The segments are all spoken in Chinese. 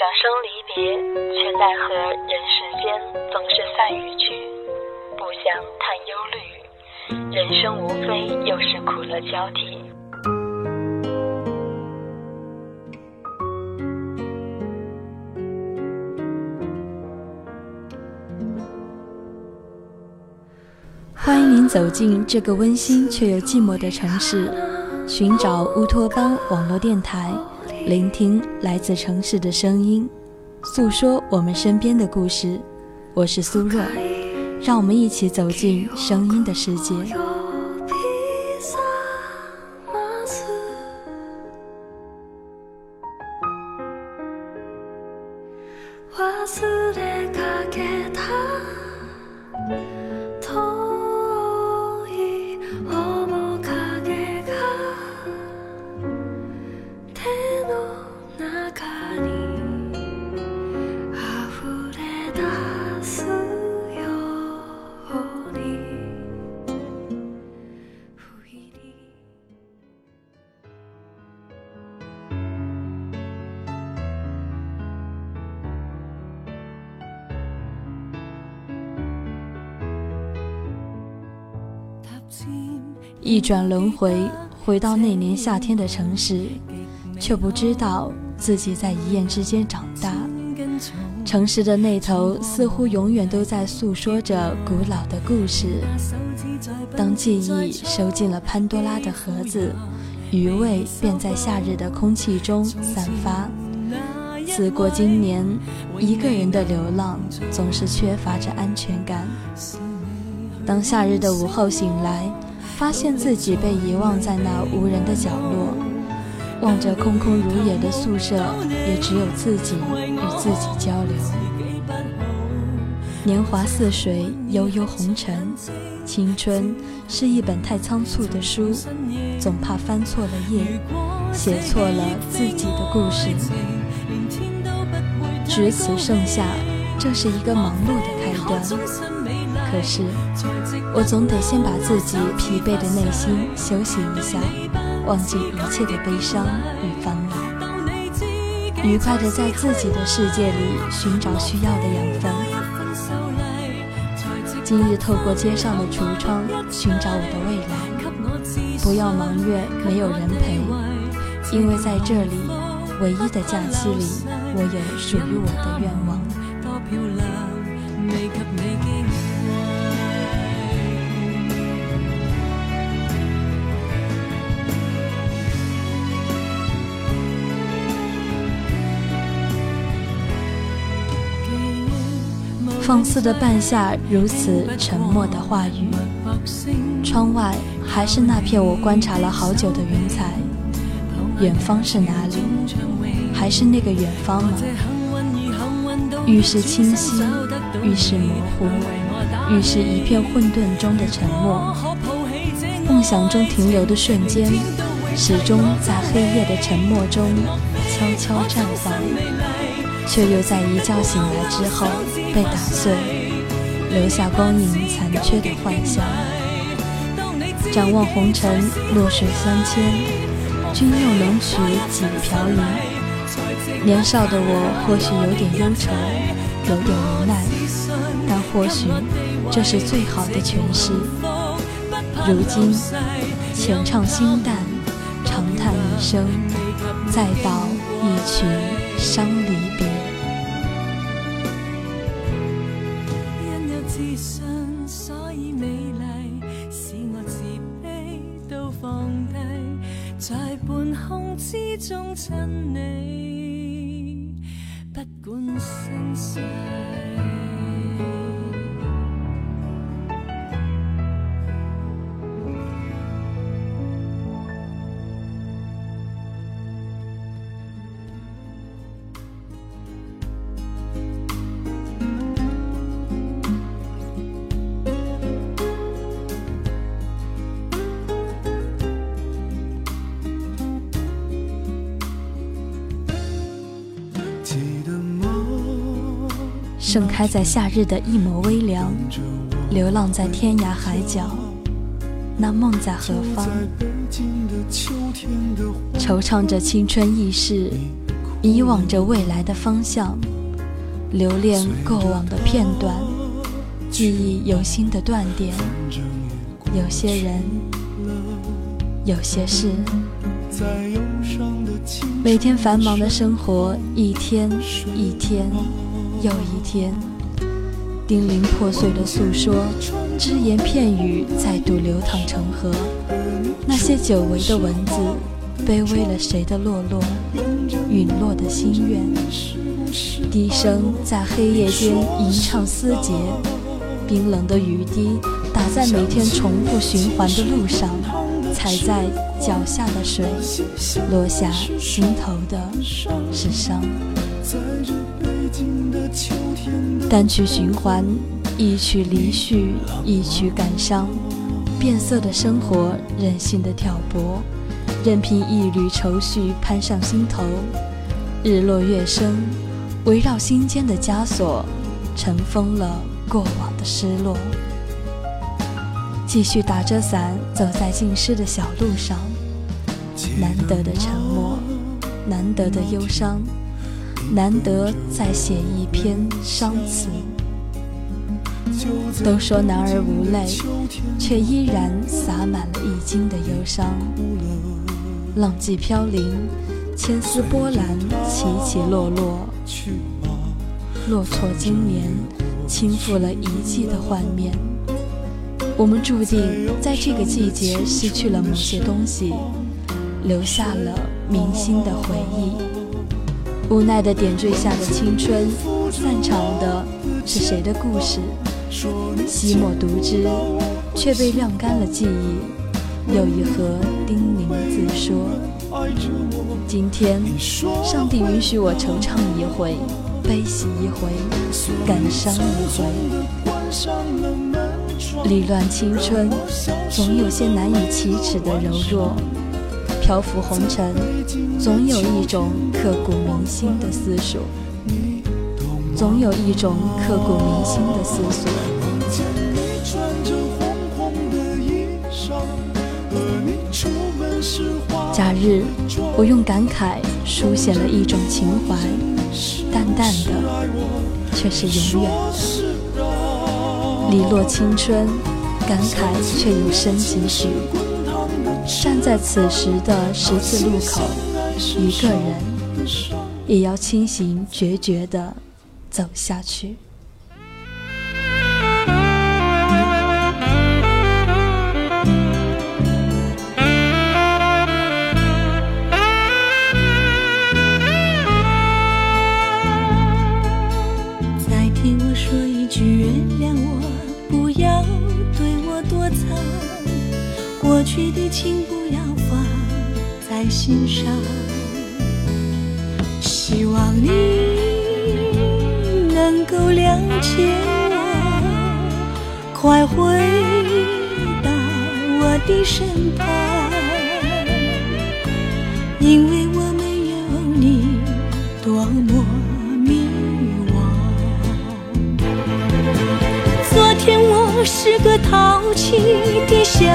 响声离别，却奈何人世间总是散与聚。不想叹忧虑，人生无非又是苦乐交替。欢迎您走进这个温馨却又寂寞的城市，寻找乌托邦网络电台，聆听来自城市的声音，诉说我们身边的故事。我是苏若，让我们一起走进声音的世界。一转轮回，回到那年夏天的城市，却不知道自己在一夜之间长大。城市的那头似乎永远都在诉说着古老的故事。当记忆收进了潘多拉的盒子，余味便在夏日的空气中散发。自过今年，一个人的流浪总是缺乏着安全感。当夏日的午后醒来。发现自己被遗忘在那无人的角落，望着空空如也的宿舍，也只有自己与自己交流。年华似水，悠悠红尘。青春是一本太仓促的书，总怕翻错了页，写错了自己的故事。值此盛夏，这是一个忙碌的开端。可是，我总得先把自己疲惫的内心休息一下，忘记一切的悲伤与烦恼，愉快的在自己的世界里寻找需要的养分。今日透过街上的橱窗寻找我的未来，不要埋怨没有人陪，因为在这里唯一的假期里，我有属于我的愿望。放肆的半夏，如此沉默的话语。窗外还是那片我观察了好久的云彩。远方是哪里？还是那个远方吗？愈是清晰，愈是模糊，愈是一片混沌中的沉默。梦想中停留的瞬间，始终在黑夜的沉默中悄悄绽放。却又在一觉醒来之后被打碎，留下光影残缺的幻想。展望红尘，落水三千，君又能取几瓢饮？年少的我或许有点忧愁，有点无奈，但或许这是最好的诠释。如今，浅唱心淡，长叹一声，再道一曲伤离可以美丽使我自卑都放低在半空之中亲你不管身上盛开在夏日的一抹微凉，流浪在天涯海角，那梦在何方？惆怅着青春易逝，迷惘着未来的方向，留恋过往的片段，记忆有新的断点。有些人，有些事，每天繁忙的生活，一天一天又一天，叮零破碎的诉说，只言片语再度流淌成河。那些久违的文字，卑微了谁的落落，陨落的心愿。笛声在黑夜间吟唱思结，冰冷的雨滴。打在每天重复循环的路上，踩在脚下的水，落下心头的是伤。单曲循环，一曲离绪，一曲感伤。变色的生活，任性的挑拨，任凭一缕愁绪攀上心头。日落月升，围绕心间的枷锁，尘封了过往的失落。继续打着伞走在浸湿的小路上，难得的沉默，难得的忧伤，难得再写一篇伤词。都说男儿无泪，却依然洒满了一襟的忧伤。浪迹飘零，千丝波澜起起落落，落错经年，倾覆了一季的幻面。我们注定在这个季节失去了某些东西，留下了铭心的回忆。无奈的点缀下的青春，散场的是谁的故事？惜墨读之，却被晾干了记忆。又一盒叮咛自说。今天，上帝允许我惆怅一回，悲喜一回，感伤一回。离乱青春，总有些难以启齿的柔弱；漂浮红尘，总有一种刻骨铭心的思索，总有一种刻骨铭心的思索。假日，我用感慨书写了一种情怀，淡淡的，却是永远的。离落青春，感慨却有深几许。站在此时的十字路口，一个人也要清醒决绝的走下去。情不要放在心上，希望你能够谅解我，快回到我的身旁，因为我没有你多么迷惘。昨天我是个淘气的小。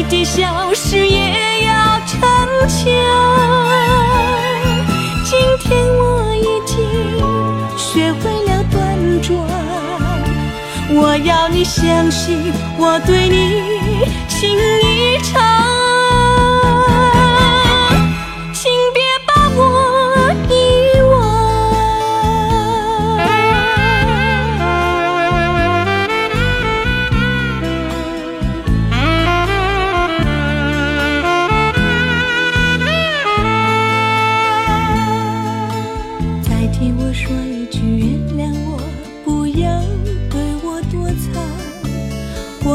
一点，小事也要逞强。今天我已经学会了端庄，我要你相信我对你情意长。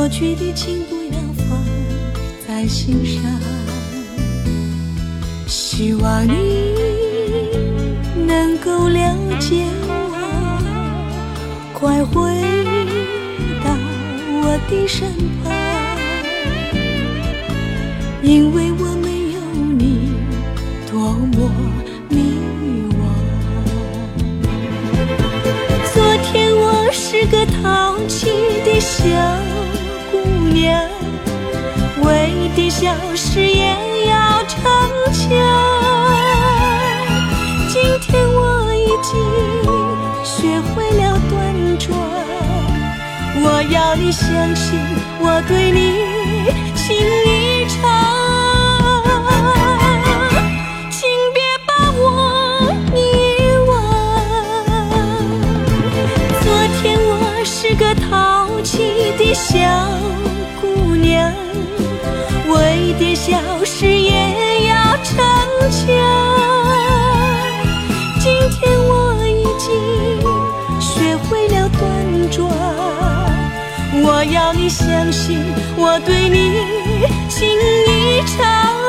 过去的情不要放在心上，希望你能够了解我，快回到我的身旁，因为我没有你多么迷惘。昨天我是个淘气的小。小事也要。逞强。今天我已经学会了端庄，我要你相信我对你情意长。请别把我遗忘。昨天我是个淘气的小姑娘，点小事也要逞强。今天我已经学会了端庄，我要你相信我对你情意长。